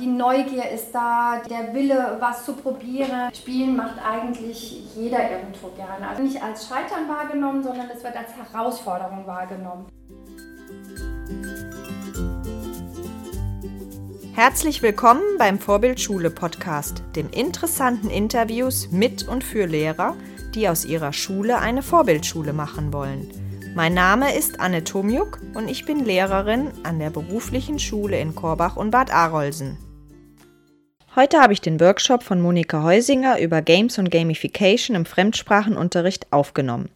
Die Neugier ist da, der Wille, was zu probieren. Spielen macht eigentlich jeder irgendwo gerne. Also nicht als Scheitern wahrgenommen, sondern es wird als Herausforderung wahrgenommen. Herzlich willkommen beim Vorbildschule Podcast, dem interessanten Interviews mit und für Lehrer, die aus ihrer Schule eine Vorbildschule machen wollen. Mein Name ist Anne Tomjuk und ich bin Lehrerin an der beruflichen Schule in Korbach und Bad Arolsen. Heute habe ich den Workshop von Monika Heusinger über Games und Gamification im Fremdsprachenunterricht aufgenommen.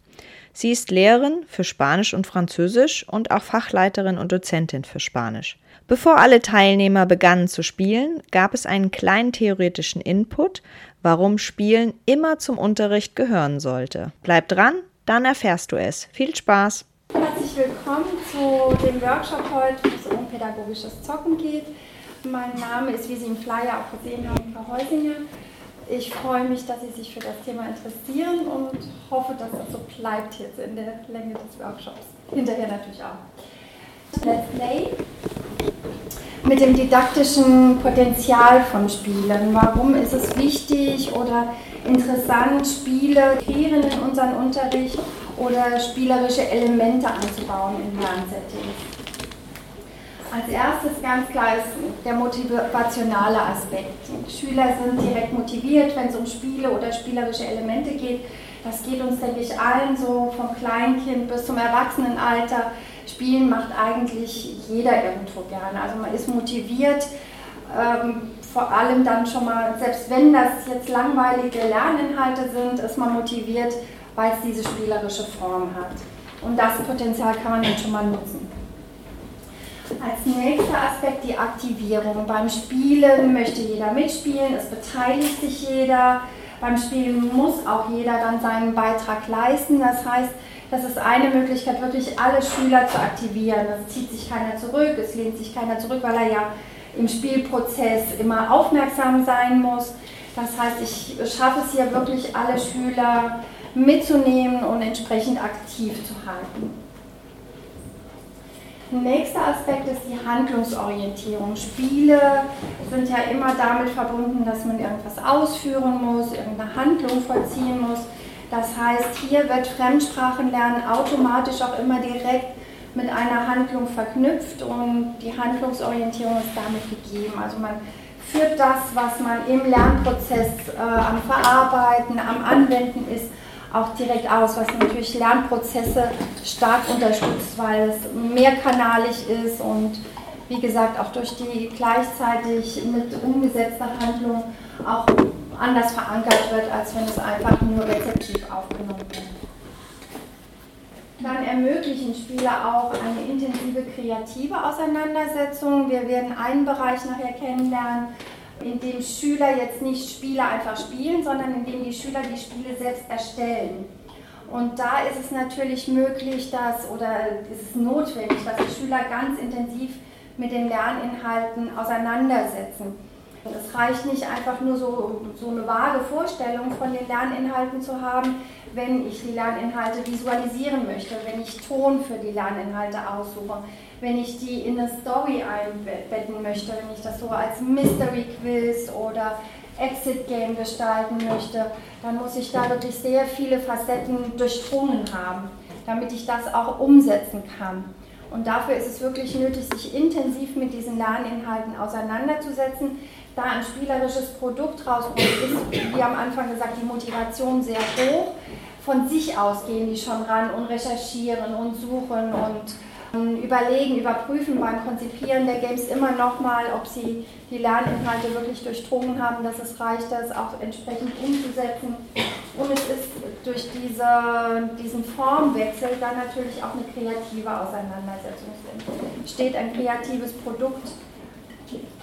Sie ist Lehrerin für Spanisch und Französisch und auch Fachleiterin und Dozentin für Spanisch. Bevor alle Teilnehmer begannen zu spielen, gab es einen kleinen theoretischen Input, warum Spielen immer zum Unterricht gehören sollte. Bleib dran, dann erfährst du es. Viel Spaß! Herzlich willkommen zu dem Workshop heute, wo es um pädagogisches Zocken geht. Mein Name ist, wie Sie im Flyer auch gesehen haben, Frau Heusinger. Ich freue mich, dass Sie sich für das Thema interessieren und hoffe, dass das so bleibt jetzt in der Länge des Workshops. Hinterher natürlich auch. Let's Play mit dem didaktischen Potenzial von Spielen. Warum ist es wichtig oder interessant, Spiele kreieren in unseren Unterricht oder spielerische Elemente einzubauen in Lernsettings? Als erstes ganz klar ist der motivationale Aspekt. Schüler sind direkt motiviert, wenn es um Spiele oder spielerische Elemente geht. Das geht uns, denke ich, allen so vom Kleinkind bis zum Erwachsenenalter. Spielen macht eigentlich jeder irgendwo gerne. Also man ist motiviert, ähm, vor allem dann schon mal, selbst wenn das jetzt langweilige Lerninhalte sind, ist man motiviert, weil es diese spielerische Form hat. Und das Potenzial kann man dann schon mal nutzen. Als nächster Aspekt die Aktivierung. Beim Spielen möchte jeder mitspielen, es beteiligt sich jeder. Beim Spielen muss auch jeder dann seinen Beitrag leisten. Das heißt, das ist eine Möglichkeit, wirklich alle Schüler zu aktivieren. Es zieht sich keiner zurück, es lehnt sich keiner zurück, weil er ja im Spielprozess immer aufmerksam sein muss. Das heißt, ich schaffe es hier wirklich, alle Schüler mitzunehmen und entsprechend aktiv zu halten. Nächster Aspekt ist die Handlungsorientierung. Spiele sind ja immer damit verbunden, dass man irgendwas ausführen muss, irgendeine Handlung vollziehen muss. Das heißt, hier wird Fremdsprachenlernen automatisch auch immer direkt mit einer Handlung verknüpft und die Handlungsorientierung ist damit gegeben. Also man führt das, was man im Lernprozess äh, am Verarbeiten, am Anwenden ist, auch direkt aus, was natürlich Lernprozesse stark unterstützt, weil es mehrkanalig ist und wie gesagt auch durch die gleichzeitig mit umgesetzter Handlung auch anders verankert wird, als wenn es einfach nur rezeptiv aufgenommen wird. Dann ermöglichen Spiele auch eine intensive kreative Auseinandersetzung. Wir werden einen Bereich nachher kennenlernen, in dem Schüler jetzt nicht Spiele einfach spielen, sondern in dem die Schüler die Spiele selbst erstellen. Und da ist es natürlich möglich, dass oder ist es notwendig, dass die Schüler ganz intensiv mit den Lerninhalten auseinandersetzen. Es reicht nicht einfach nur so, so eine vage Vorstellung von den Lerninhalten zu haben, wenn ich die Lerninhalte visualisieren möchte, wenn ich Ton für die Lerninhalte aussuche, wenn ich die in eine Story einbetten möchte, wenn ich das so als Mystery Quiz oder Exit Game gestalten möchte, dann muss ich da wirklich sehr viele Facetten durchdrungen haben, damit ich das auch umsetzen kann. Und dafür ist es wirklich nötig, sich intensiv mit diesen Lerninhalten auseinanderzusetzen, da ein spielerisches Produkt rauskommt, ist, wie am Anfang gesagt, die Motivation sehr hoch. Von sich aus gehen die schon ran und recherchieren und suchen und ähm, überlegen, überprüfen beim Konzipieren der Games immer nochmal, ob sie die Lerninhalte wirklich durchdrungen haben, dass es reicht, das auch entsprechend umzusetzen. Und es ist durch diese, diesen Formwechsel dann natürlich auch eine kreative Auseinandersetzung. Es entsteht ein kreatives Produkt,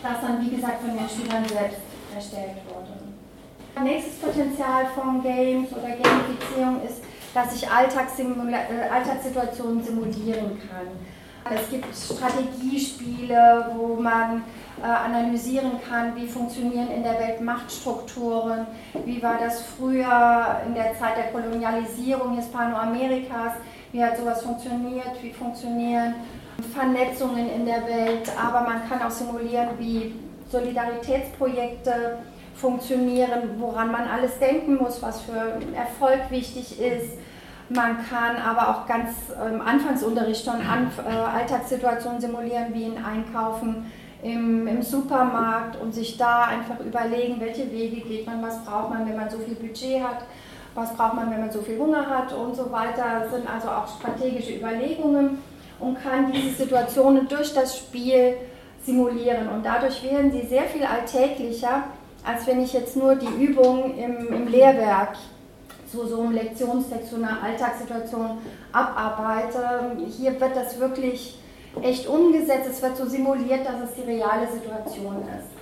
das dann, wie gesagt, von den Schülern selbst erstellt wurde. Nächstes Potenzial von Games oder Gamifizierung ist, dass ich äh, Alltagssituationen simulieren kann. Es gibt Strategiespiele, wo man äh, analysieren kann, wie funktionieren in der Welt Machtstrukturen, wie war das früher in der Zeit der Kolonialisierung Hispanoamerikas, wie hat sowas funktioniert, wie funktionieren Vernetzungen in der Welt, aber man kann auch simulieren, wie Solidaritätsprojekte funktionieren, woran man alles denken muss, was für Erfolg wichtig ist. Man kann aber auch ganz im Anfangsunterricht schon äh, Alltagssituationen simulieren, wie ein Einkaufen im, im, Supermarkt und sich da einfach überlegen, welche Wege geht man, was braucht man, wenn man so viel Budget hat, was braucht man, wenn man so viel Hunger hat und so weiter. Das sind also auch strategische Überlegungen und kann diese Situationen durch das Spiel simulieren. Und dadurch werden sie sehr viel alltäglicher, als wenn ich jetzt nur die Übung im, im Lehrwerk so, so einem Lektionstext, so einer Alltagssituation abarbeite. Hier wird das wirklich echt umgesetzt, es wird so simuliert, dass es die reale Situation ist.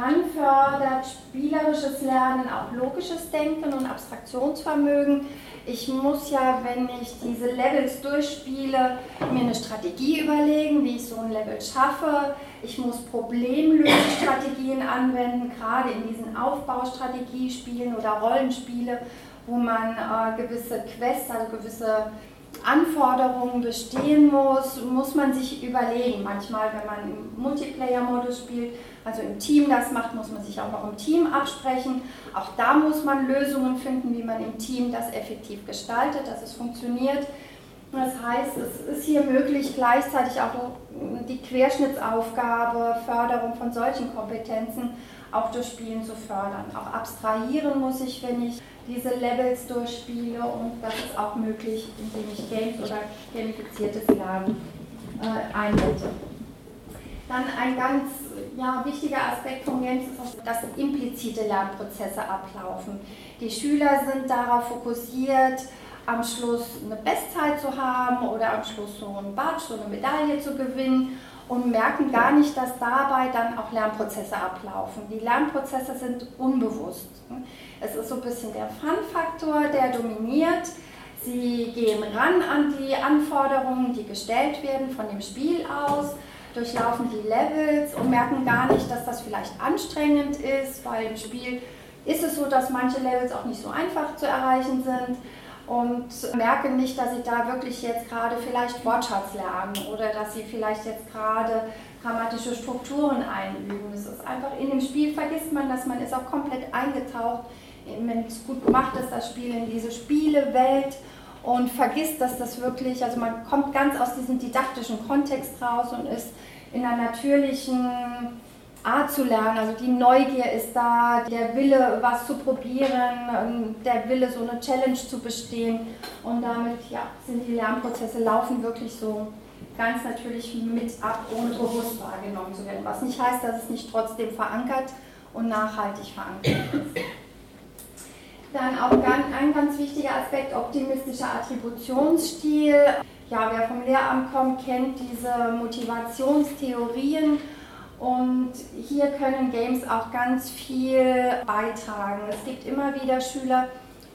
Dann fördert spielerisches Lernen auch logisches Denken und Abstraktionsvermögen. Ich muss ja, wenn ich diese Levels durchspiele, mir eine Strategie überlegen, wie ich so ein Level schaffe. Ich muss Problemlösestrategien anwenden, gerade in diesen Aufbaustrategiespielen oder Rollenspiele, wo man äh, gewisse Quests, also gewisse Anforderungen bestehen muss, muss man sich überlegen. Manchmal, wenn man im Multiplayer-Modus spielt, also im Team das macht, muss man sich auch noch im Team absprechen. Auch da muss man Lösungen finden, wie man im Team das effektiv gestaltet, dass es funktioniert. Das heißt, es ist hier möglich, gleichzeitig auch die Querschnittsaufgabe, Förderung von solchen Kompetenzen auch durch Spielen zu fördern. Auch abstrahieren muss ich, wenn ich diese Levels durchspiele und das ist auch möglich, indem ich Games oder gamifiziertes Lernen äh, einsetze. Dann ein ganz ja, wichtiger Aspekt von Games ist, dass implizite Lernprozesse ablaufen. Die Schüler sind darauf fokussiert, am Schluss eine Bestzeit zu haben oder am Schluss so ein Badge, so eine Medaille zu gewinnen und merken gar nicht, dass dabei dann auch Lernprozesse ablaufen. Die Lernprozesse sind unbewusst. Es ist so ein bisschen der Fun-Faktor, der dominiert. Sie gehen ran an die Anforderungen, die gestellt werden von dem Spiel aus, durchlaufen die Levels und merken gar nicht, dass das vielleicht anstrengend ist, weil im Spiel ist es so, dass manche Levels auch nicht so einfach zu erreichen sind und merken nicht, dass sie da wirklich jetzt gerade vielleicht Wortschatz lernen oder dass sie vielleicht jetzt gerade grammatische Strukturen einüben. Es ist einfach in dem Spiel vergisst man, dass man ist auch komplett eingetaucht, wenn es gut gemacht ist, das Spiel in diese Spielewelt und vergisst, dass das wirklich, also man kommt ganz aus diesem didaktischen Kontext raus und ist in einer natürlichen Art zu lernen. Also die Neugier ist da, der Wille, was zu probieren, der Wille, so eine Challenge zu bestehen. Und damit ja, sind die Lernprozesse laufen wirklich so ganz natürlich mit ab, ohne bewusst wahrgenommen zu werden. Was nicht heißt, dass es nicht trotzdem verankert und nachhaltig verankert ist. Dann auch ein ganz wichtiger Aspekt, optimistischer Attributionsstil. Ja, wer vom Lehramt kommt, kennt diese Motivationstheorien und hier können Games auch ganz viel beitragen. Es gibt immer wieder Schüler,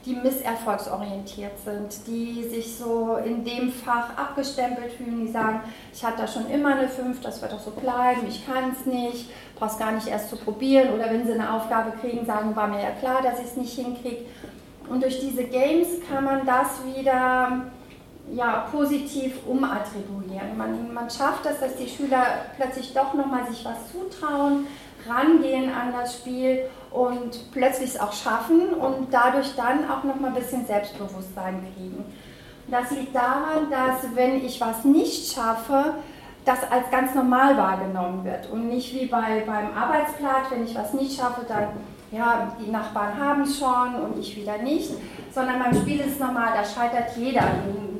die misserfolgsorientiert sind, die sich so in dem Fach abgestempelt fühlen, die sagen, ich hatte da schon immer eine 5, das wird doch so bleiben, ich kann es nicht, brauch's gar nicht erst zu probieren. Oder wenn sie eine Aufgabe kriegen, sagen, war mir ja klar, dass ich es nicht hinkriege. Und durch diese Games kann man das wieder ja, positiv umattribuieren. Man, man schafft es, dass die Schüler plötzlich doch nochmal sich was zutrauen, rangehen an das Spiel und plötzlich es auch schaffen und dadurch dann auch nochmal ein bisschen Selbstbewusstsein kriegen. Das liegt daran, dass wenn ich was nicht schaffe, das als ganz normal wahrgenommen wird und nicht wie bei, beim Arbeitsplatz, wenn ich was nicht schaffe, dann ja, die Nachbarn haben es schon und ich wieder nicht, sondern beim Spiel ist es normal, da scheitert jeder.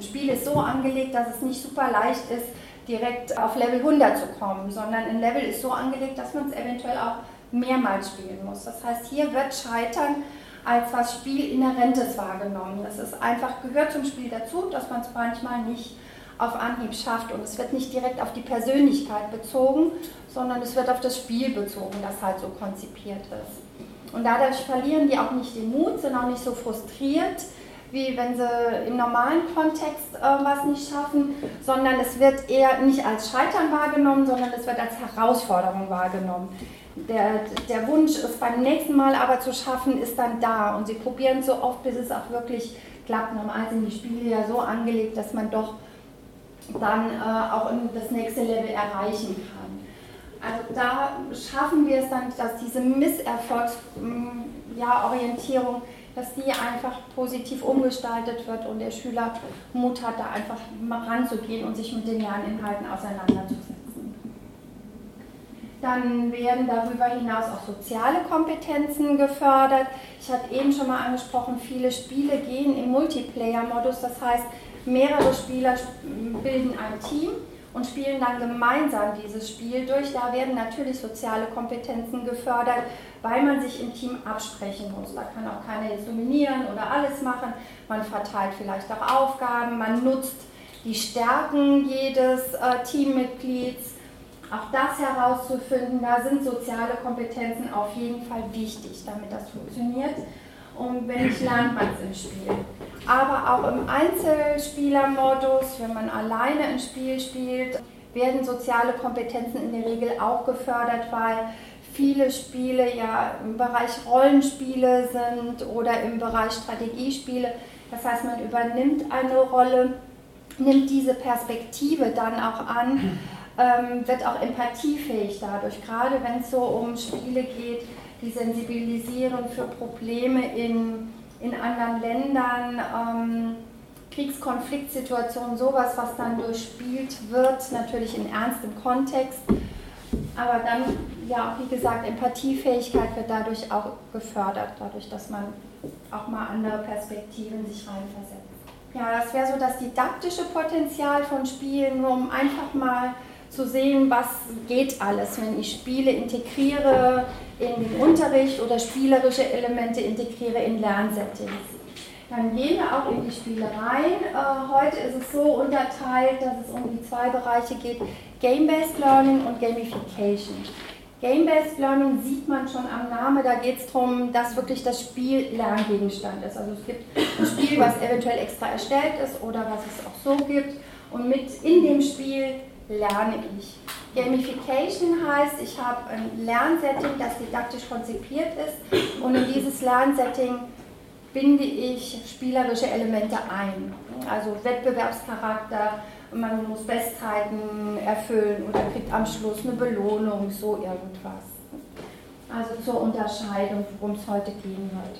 Spiel ist so angelegt, dass es nicht super leicht ist, direkt auf Level 100 zu kommen, sondern ein Level ist so angelegt, dass man es eventuell auch mehrmals spielen muss. Das heißt, hier wird Scheitern als was Spielinhärentes wahrgenommen. Das ist einfach, gehört zum Spiel dazu, dass man es manchmal nicht auf Anhieb schafft. Und es wird nicht direkt auf die Persönlichkeit bezogen, sondern es wird auf das Spiel bezogen, das halt so konzipiert ist. Und dadurch verlieren die auch nicht den Mut, sind auch nicht so frustriert, wie wenn sie im normalen Kontext äh, was nicht schaffen, sondern es wird eher nicht als Scheitern wahrgenommen, sondern es wird als Herausforderung wahrgenommen. Der, der Wunsch, es beim nächsten Mal aber zu schaffen, ist dann da und sie probieren so oft, bis es auch wirklich klappt. Normal sind die Spiele ja so angelegt, dass man doch dann äh, auch das nächste Level erreichen kann. Also da schaffen wir es dann, dass diese Misserfolgsorientierung, ja, dass die einfach positiv umgestaltet wird und der Schüler Mut hat, da einfach mal ranzugehen und sich mit den Lerninhalten auseinanderzusetzen. Dann werden darüber hinaus auch soziale Kompetenzen gefördert. Ich hatte eben schon mal angesprochen, viele Spiele gehen im Multiplayer-Modus. Das heißt, mehrere Spieler bilden ein Team und spielen dann gemeinsam dieses Spiel durch. Da werden natürlich soziale Kompetenzen gefördert, weil man sich im Team absprechen muss. Da kann auch keiner jetzt dominieren oder alles machen. Man verteilt vielleicht auch Aufgaben, man nutzt die Stärken jedes äh, Teammitglieds auch das herauszufinden, da sind soziale Kompetenzen auf jeden Fall wichtig, damit das funktioniert. Und wenn man es im Spiel. Aber auch im Einzelspielermodus, wenn man alleine ein Spiel spielt, werden soziale Kompetenzen in der Regel auch gefördert, weil viele Spiele ja im Bereich Rollenspiele sind oder im Bereich Strategiespiele. Das heißt, man übernimmt eine Rolle, nimmt diese Perspektive dann auch an ähm, wird auch empathiefähig dadurch, gerade wenn es so um Spiele geht, die sensibilisieren für Probleme in, in anderen Ländern, ähm, Kriegskonfliktsituationen, sowas, was dann durchspielt wird, natürlich in ernstem Kontext. Aber dann, ja, wie gesagt, Empathiefähigkeit wird dadurch auch gefördert, dadurch, dass man auch mal andere Perspektiven sich reinversetzt. Ja, das wäre so das didaktische Potenzial von Spielen, nur um einfach mal zu sehen, was geht alles, wenn ich Spiele integriere in den Unterricht oder spielerische Elemente integriere in Lernsettings. Dann gehen wir auch in die Spiele rein. Äh, heute ist es so unterteilt, dass es um die zwei Bereiche geht, Game-Based Learning und Gamification. Game-Based Learning sieht man schon am Namen, da geht es darum, dass wirklich das Spiel Lerngegenstand ist. Also es gibt ein Spiel, was eventuell extra erstellt ist oder was es auch so gibt und mit in dem Spiel lerne ich. Gamification heißt, ich habe ein Lernsetting, das didaktisch konzipiert ist und in dieses Lernsetting binde ich spielerische Elemente ein. Also Wettbewerbscharakter, man muss Bestzeiten erfüllen oder kriegt am Schluss eine Belohnung, so irgendwas. Also zur Unterscheidung, worum es heute gehen wird.